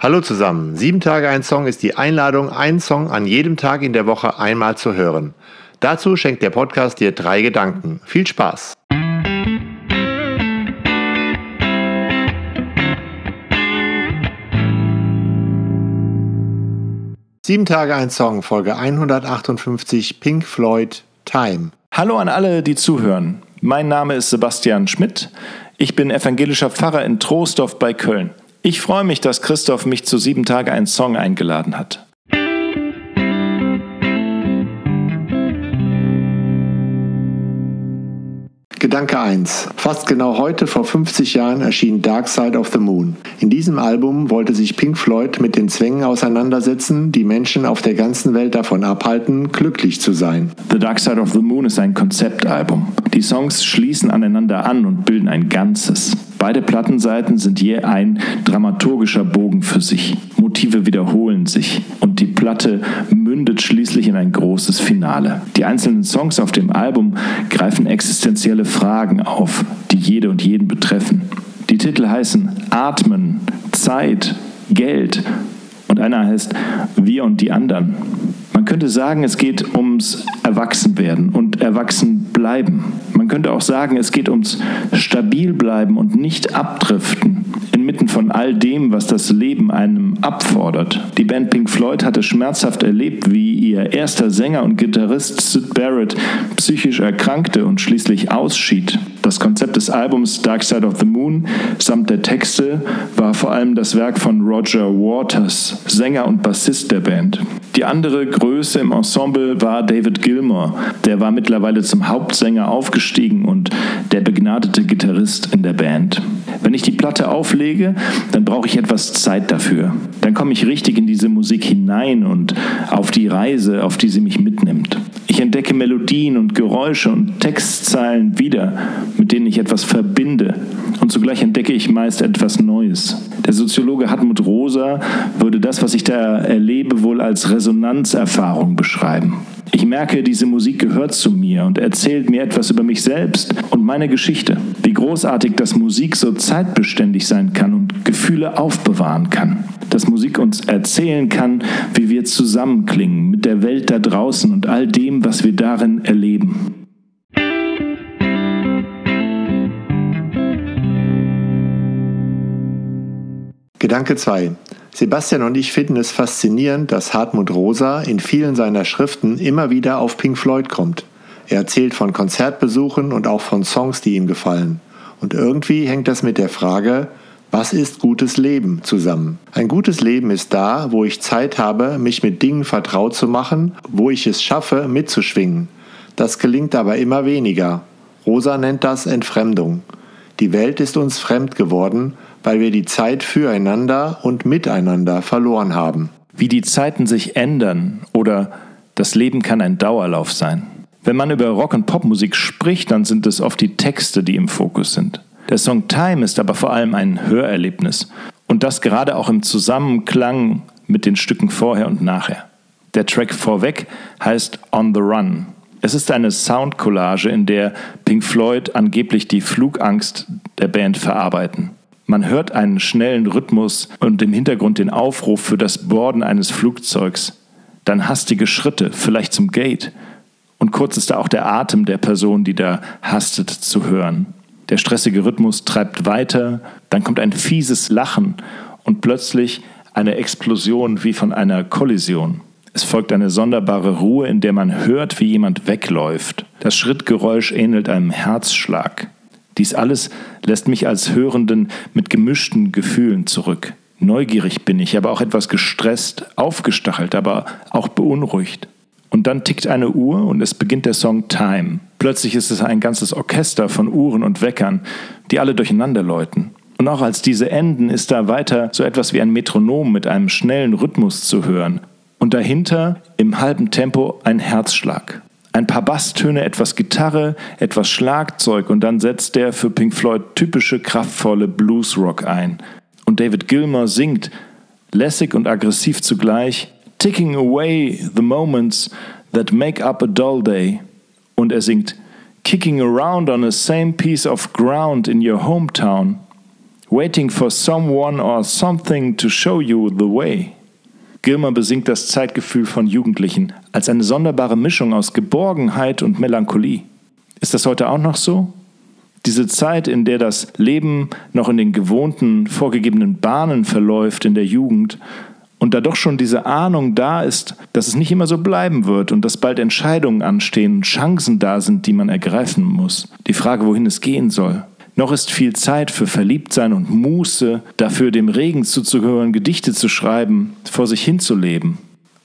Hallo zusammen. Sieben Tage ein Song ist die Einladung, einen Song an jedem Tag in der Woche einmal zu hören. Dazu schenkt der Podcast dir drei Gedanken. Viel Spaß! Sieben Tage ein Song, Folge 158, Pink Floyd, Time. Hallo an alle, die zuhören. Mein Name ist Sebastian Schmidt. Ich bin evangelischer Pfarrer in Troisdorf bei Köln. Ich freue mich, dass Christoph mich zu sieben Tage ein Song eingeladen hat. Gedanke 1. Fast genau heute vor 50 Jahren erschien Dark Side of the Moon. In diesem Album wollte sich Pink Floyd mit den Zwängen auseinandersetzen, die Menschen auf der ganzen Welt davon abhalten, glücklich zu sein. The Dark Side of the Moon ist ein Konzeptalbum. Die Songs schließen aneinander an und bilden ein Ganzes. Beide Plattenseiten sind je ein dramaturgischer Bogen für sich. Motive wiederholen sich und die Platte mündet schließlich in ein großes Finale. Die einzelnen Songs auf dem Album greifen existenzielle Fragen auf, die jede und jeden betreffen. Die Titel heißen Atmen, Zeit, Geld und einer heißt Wir und die anderen. Man könnte sagen, es geht ums Erwachsenwerden und Erwachsenbleiben. Man könnte auch sagen, es geht ums Stabilbleiben und nicht abdriften von all dem, was das Leben einem abfordert. Die Band Pink Floyd hatte schmerzhaft erlebt, wie ihr erster Sänger und Gitarrist Sid Barrett psychisch erkrankte und schließlich ausschied. Das Konzept des Albums Dark Side of the Moon samt der Texte war vor allem das Werk von Roger Waters, Sänger und Bassist der Band. Die andere Größe im Ensemble war David Gilmour. Der war mittlerweile zum Hauptsänger aufgestiegen und der begnadete Gitarrist in der Band. Wenn ich die Platte auflege, dann brauche ich etwas Zeit dafür. Dann komme ich richtig in diese Musik hinein und auf die Reise, auf die sie mich mitnimmt. Ich entdecke Melodien und Geräusche und Textzeilen wieder, mit denen ich etwas verbinde. Und zugleich entdecke ich meist etwas Neues. Der Soziologe Hartmut Rosa würde das, was ich da erlebe, wohl als Resonanzerfahrung beschreiben. Ich merke, diese Musik gehört zu mir und erzählt mir etwas über mich selbst und meine Geschichte. Großartig, dass Musik so zeitbeständig sein kann und Gefühle aufbewahren kann. Dass Musik uns erzählen kann, wie wir zusammenklingen mit der Welt da draußen und all dem, was wir darin erleben. Gedanke 2. Sebastian und ich finden es faszinierend, dass Hartmut Rosa in vielen seiner Schriften immer wieder auf Pink Floyd kommt. Er erzählt von Konzertbesuchen und auch von Songs, die ihm gefallen. Und irgendwie hängt das mit der Frage, was ist gutes Leben zusammen? Ein gutes Leben ist da, wo ich Zeit habe, mich mit Dingen vertraut zu machen, wo ich es schaffe, mitzuschwingen. Das gelingt aber immer weniger. Rosa nennt das Entfremdung. Die Welt ist uns fremd geworden weil wir die Zeit füreinander und miteinander verloren haben. Wie die Zeiten sich ändern oder das Leben kann ein Dauerlauf sein. Wenn man über Rock- und Popmusik spricht, dann sind es oft die Texte, die im Fokus sind. Der Song Time ist aber vor allem ein Hörerlebnis und das gerade auch im Zusammenklang mit den Stücken vorher und nachher. Der Track vorweg heißt On the Run. Es ist eine Soundcollage, in der Pink Floyd angeblich die Flugangst der Band verarbeiten. Man hört einen schnellen Rhythmus und im Hintergrund den Aufruf für das Borden eines Flugzeugs. Dann hastige Schritte, vielleicht zum Gate. Und kurz ist da auch der Atem der Person, die da hastet, zu hören. Der stressige Rhythmus treibt weiter, dann kommt ein fieses Lachen und plötzlich eine Explosion wie von einer Kollision. Es folgt eine sonderbare Ruhe, in der man hört, wie jemand wegläuft. Das Schrittgeräusch ähnelt einem Herzschlag. Dies alles lässt mich als Hörenden mit gemischten Gefühlen zurück. Neugierig bin ich, aber auch etwas gestresst, aufgestachelt, aber auch beunruhigt. Und dann tickt eine Uhr und es beginnt der Song Time. Plötzlich ist es ein ganzes Orchester von Uhren und Weckern, die alle durcheinander läuten. Und auch als diese enden, ist da weiter so etwas wie ein Metronom mit einem schnellen Rhythmus zu hören. Und dahinter im halben Tempo ein Herzschlag ein paar Basstöne, etwas Gitarre, etwas Schlagzeug und dann setzt der für Pink Floyd typische kraftvolle Bluesrock ein. Und David Gilmour singt, lässig und aggressiv zugleich, Ticking away the moments that make up a dull day. Und er singt, Kicking around on the same piece of ground in your hometown. Waiting for someone or something to show you the way. Gilmer besingt das Zeitgefühl von Jugendlichen als eine sonderbare Mischung aus Geborgenheit und Melancholie. Ist das heute auch noch so? Diese Zeit, in der das Leben noch in den gewohnten, vorgegebenen Bahnen verläuft in der Jugend und da doch schon diese Ahnung da ist, dass es nicht immer so bleiben wird und dass bald Entscheidungen anstehen, Chancen da sind, die man ergreifen muss. Die Frage, wohin es gehen soll. Noch ist viel Zeit für Verliebtsein und Muße, dafür dem Regen zuzugehören, Gedichte zu schreiben, vor sich hinzuleben.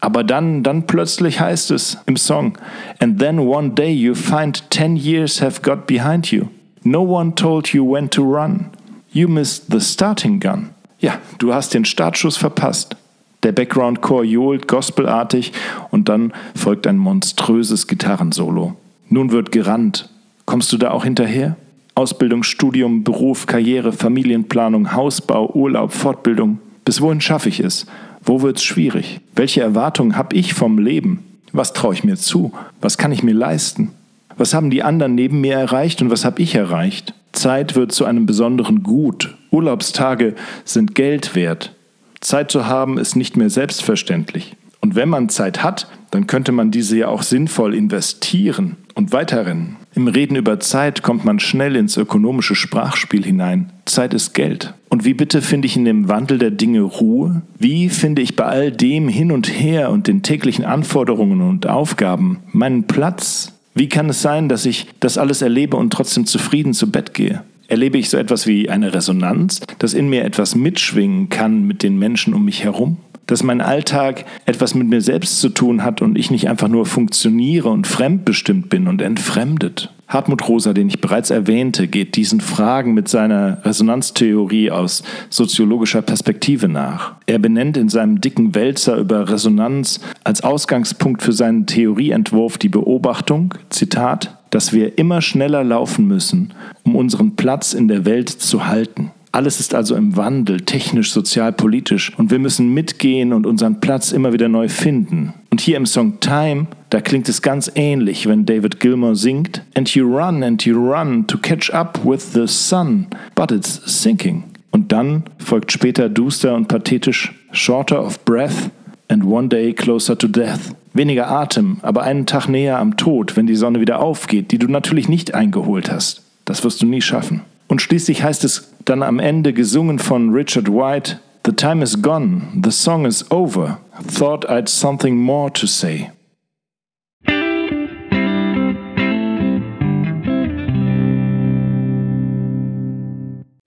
Aber dann, dann plötzlich heißt es im Song, And then one day you find ten years have got behind you. No one told you when to run. You missed the starting gun. Ja, du hast den Startschuss verpasst. Der Background-Chor johlt gospelartig und dann folgt ein monströses Gitarrensolo. Nun wird gerannt. Kommst du da auch hinterher? Ausbildung, Studium, Beruf, Karriere, Familienplanung, Hausbau, Urlaub, Fortbildung. Bis wohin schaffe ich es? Wo wird's schwierig? Welche Erwartungen habe ich vom Leben? Was traue ich mir zu? Was kann ich mir leisten? Was haben die anderen neben mir erreicht und was habe ich erreicht? Zeit wird zu einem besonderen Gut. Urlaubstage sind Geld wert. Zeit zu haben ist nicht mehr selbstverständlich. Und wenn man Zeit hat, dann könnte man diese ja auch sinnvoll investieren und weiterrennen. Im Reden über Zeit kommt man schnell ins ökonomische Sprachspiel hinein. Zeit ist Geld. Und wie bitte finde ich in dem Wandel der Dinge Ruhe? Wie finde ich bei all dem hin und her und den täglichen Anforderungen und Aufgaben meinen Platz? Wie kann es sein, dass ich das alles erlebe und trotzdem zufrieden zu Bett gehe? Erlebe ich so etwas wie eine Resonanz, dass in mir etwas mitschwingen kann mit den Menschen um mich herum? Dass mein Alltag etwas mit mir selbst zu tun hat und ich nicht einfach nur funktioniere und fremdbestimmt bin und entfremdet? Hartmut Rosa, den ich bereits erwähnte, geht diesen Fragen mit seiner Resonanztheorie aus soziologischer Perspektive nach. Er benennt in seinem dicken Wälzer über Resonanz als Ausgangspunkt für seinen Theorieentwurf die Beobachtung, Zitat, dass wir immer schneller laufen müssen, um unseren Platz in der Welt zu halten. Alles ist also im Wandel, technisch, sozial, politisch. Und wir müssen mitgehen und unseren Platz immer wieder neu finden. Und hier im Song Time, da klingt es ganz ähnlich, wenn David Gilmour singt. And you run and you run to catch up with the sun, but it's sinking. Und dann folgt später duster und pathetisch Shorter of breath and one day closer to death. Weniger Atem, aber einen Tag näher am Tod, wenn die Sonne wieder aufgeht, die du natürlich nicht eingeholt hast. Das wirst du nie schaffen. Und schließlich heißt es dann am Ende, gesungen von Richard White, The time is gone, the song is over, thought I'd something more to say.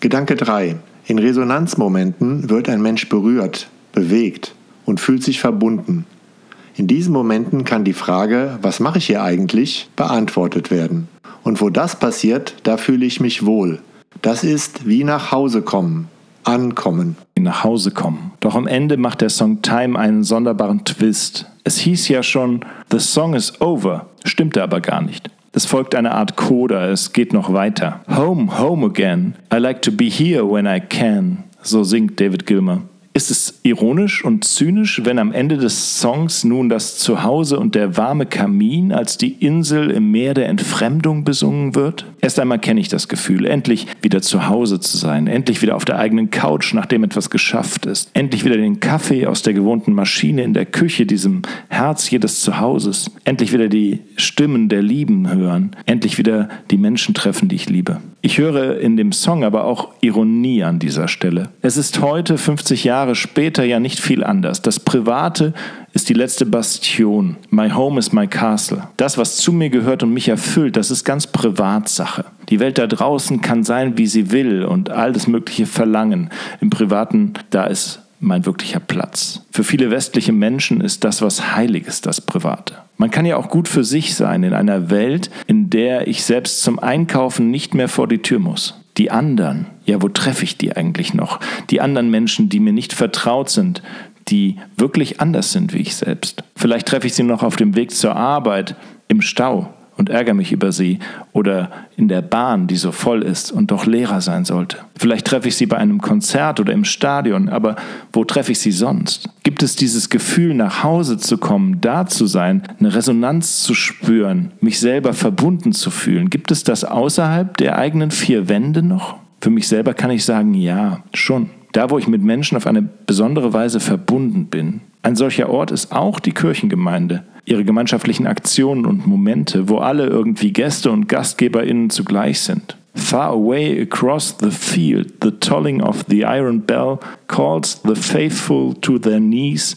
Gedanke 3. In Resonanzmomenten wird ein Mensch berührt, bewegt und fühlt sich verbunden. In diesen Momenten kann die Frage, was mache ich hier eigentlich, beantwortet werden. Und wo das passiert, da fühle ich mich wohl. Das ist wie nach Hause kommen, ankommen. Nach Hause kommen. Doch am Ende macht der Song Time einen sonderbaren Twist. Es hieß ja schon, The Song is over, stimmte aber gar nicht. Es folgt eine Art Coda, es geht noch weiter. Home, home again. I like to be here when I can. So singt David Gilmer. Ist es ironisch und zynisch, wenn am Ende des Songs nun das Zuhause und der warme Kamin als die Insel im Meer der Entfremdung besungen wird? Erst einmal kenne ich das Gefühl, endlich wieder zu Hause zu sein, endlich wieder auf der eigenen Couch, nachdem etwas geschafft ist, endlich wieder den Kaffee aus der gewohnten Maschine in der Küche, diesem Herz jedes Zuhauses, endlich wieder die Stimmen der Lieben hören, endlich wieder die Menschen treffen, die ich liebe. Ich höre in dem Song aber auch Ironie an dieser Stelle. Es ist heute, 50 Jahre später, ja nicht viel anders. Das Private ist die letzte Bastion. My home is my castle. Das, was zu mir gehört und mich erfüllt, das ist ganz Privatsache. Die Welt da draußen kann sein, wie sie will und all das mögliche verlangen. Im Privaten, da ist mein wirklicher Platz. Für viele westliche Menschen ist das was Heiliges, das Private. Man kann ja auch gut für sich sein in einer Welt, in der ich selbst zum Einkaufen nicht mehr vor die Tür muss. Die anderen, ja, wo treffe ich die eigentlich noch? Die anderen Menschen, die mir nicht vertraut sind, die wirklich anders sind wie ich selbst. Vielleicht treffe ich sie noch auf dem Weg zur Arbeit, im Stau, und ärgere mich über sie oder in der Bahn, die so voll ist und doch leerer sein sollte. Vielleicht treffe ich sie bei einem Konzert oder im Stadion, aber wo treffe ich sie sonst? Gibt es dieses Gefühl, nach Hause zu kommen, da zu sein, eine Resonanz zu spüren, mich selber verbunden zu fühlen? Gibt es das außerhalb der eigenen vier Wände noch? Für mich selber kann ich sagen, ja, schon. Da, wo ich mit Menschen auf eine besondere Weise verbunden bin. Ein solcher Ort ist auch die Kirchengemeinde. Ihre gemeinschaftlichen Aktionen und Momente, wo alle irgendwie Gäste und GastgeberInnen zugleich sind. Far away across the field, the tolling of the iron bell calls the faithful to their knees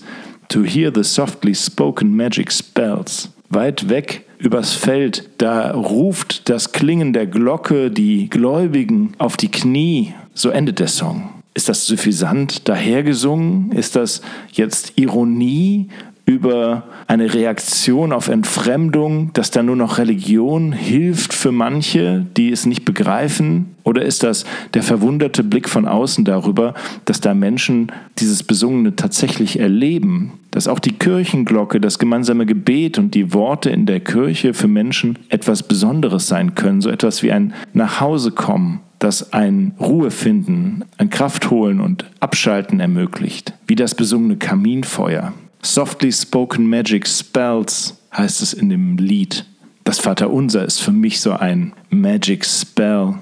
to hear the softly spoken magic spells. Weit weg übers Feld, da ruft das Klingen der Glocke die Gläubigen auf die Knie. So endet der Song. Ist das suffisant dahergesungen? Ist das jetzt Ironie über eine Reaktion auf Entfremdung, dass da nur noch Religion hilft für manche, die es nicht begreifen? Oder ist das der verwunderte Blick von außen darüber, dass da Menschen dieses Besungene tatsächlich erleben? Dass auch die Kirchenglocke, das gemeinsame Gebet und die Worte in der Kirche für Menschen etwas Besonderes sein können, so etwas wie ein Nachhausekommen, das ein Ruhe finden, ein Kraft holen und Abschalten ermöglicht, wie das besungene Kaminfeuer. Softly Spoken Magic Spells heißt es in dem Lied. Das Vaterunser ist für mich so ein Magic Spell.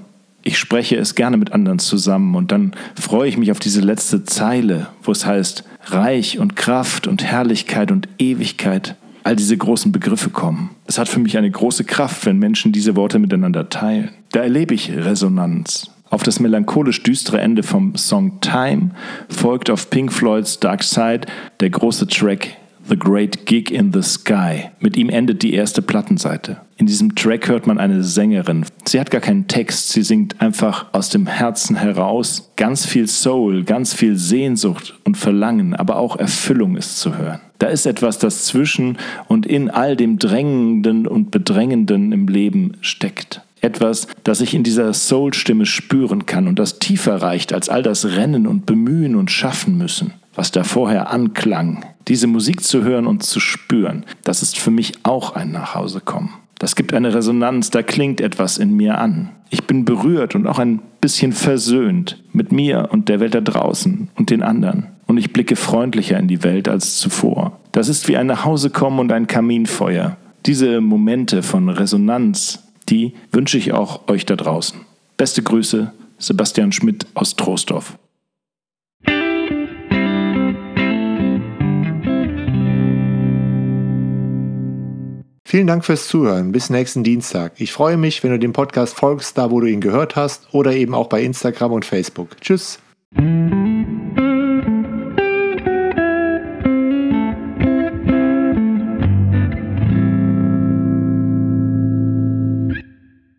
Ich spreche es gerne mit anderen zusammen und dann freue ich mich auf diese letzte Zeile, wo es heißt, Reich und Kraft und Herrlichkeit und Ewigkeit, all diese großen Begriffe kommen. Es hat für mich eine große Kraft, wenn Menschen diese Worte miteinander teilen. Da erlebe ich Resonanz. Auf das melancholisch düstere Ende vom Song Time folgt auf Pink Floyds Dark Side der große Track The Great Gig in the Sky. Mit ihm endet die erste Plattenseite. In diesem Track hört man eine Sängerin. Sie hat gar keinen Text, sie singt einfach aus dem Herzen heraus. Ganz viel Soul, ganz viel Sehnsucht und Verlangen, aber auch Erfüllung ist zu hören. Da ist etwas, das zwischen und in all dem Drängenden und Bedrängenden im Leben steckt etwas, das ich in dieser Soul-Stimme spüren kann und das tiefer reicht als all das Rennen und Bemühen und Schaffen müssen, was da vorher anklang. Diese Musik zu hören und zu spüren, das ist für mich auch ein Nachhausekommen. Das gibt eine Resonanz, da klingt etwas in mir an. Ich bin berührt und auch ein bisschen versöhnt mit mir und der Welt da draußen und den anderen. Und ich blicke freundlicher in die Welt als zuvor. Das ist wie ein Nachhausekommen und ein Kaminfeuer. Diese Momente von Resonanz, die wünsche ich auch euch da draußen. Beste Grüße, Sebastian Schmidt aus Troisdorf. Vielen Dank fürs Zuhören. Bis nächsten Dienstag. Ich freue mich, wenn du dem Podcast folgst, da wo du ihn gehört hast, oder eben auch bei Instagram und Facebook. Tschüss.